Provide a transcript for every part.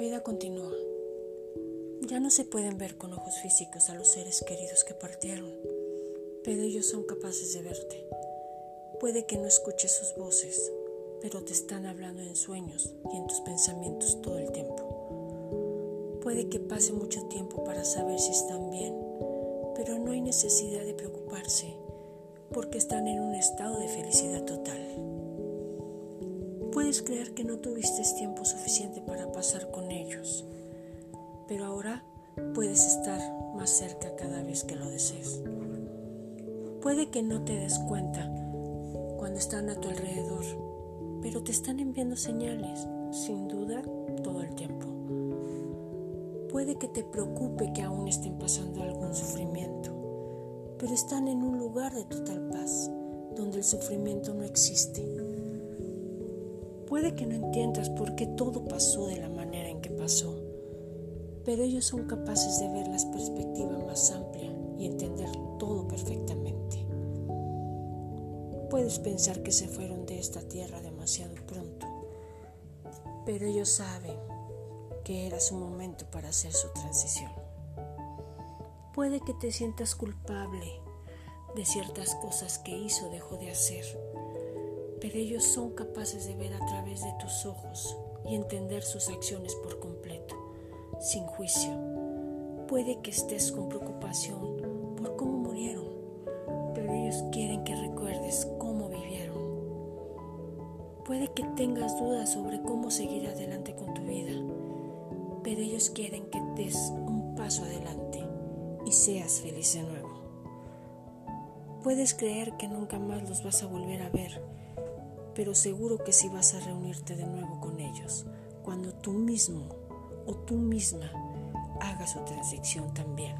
vida continúa. Ya no se pueden ver con ojos físicos a los seres queridos que partieron, pero ellos son capaces de verte. Puede que no escuches sus voces, pero te están hablando en sueños y en tus pensamientos todo el tiempo. Puede que pase mucho tiempo para saber si están bien, pero no hay necesidad de preocuparse porque están en un estado de felicidad total. Puedes creer que no tuviste tiempo suficiente más cerca cada vez que lo desees. Puede que no te des cuenta cuando están a tu alrededor, pero te están enviando señales, sin duda, todo el tiempo. Puede que te preocupe que aún estén pasando algún sufrimiento, pero están en un lugar de total paz, donde el sufrimiento no existe. Puede que no entiendas por qué todo pasó de la manera en que pasó, pero ellos son capaces de ver la perspectiva más amplia y entender todo perfectamente. Puedes pensar que se fueron de esta tierra demasiado pronto, pero ellos saben que era su momento para hacer su transición. Puede que te sientas culpable de ciertas cosas que hizo o dejó de hacer, pero ellos son capaces de ver a través de tus ojos y entender sus acciones por completo, sin juicio. Puede que estés con preocupación por cómo murieron, pero ellos quieren que recuerdes cómo vivieron. Puede que tengas dudas sobre cómo seguir adelante con tu vida, pero ellos quieren que des un paso adelante y seas feliz de nuevo. Puedes creer que nunca más los vas a volver a ver, pero seguro que sí vas a reunirte de nuevo con ellos cuando tú mismo o tú misma hagas su transición también.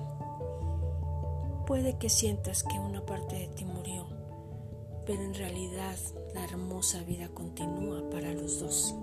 Puede que sientas que una parte de ti murió, pero en realidad la hermosa vida continúa para los dos.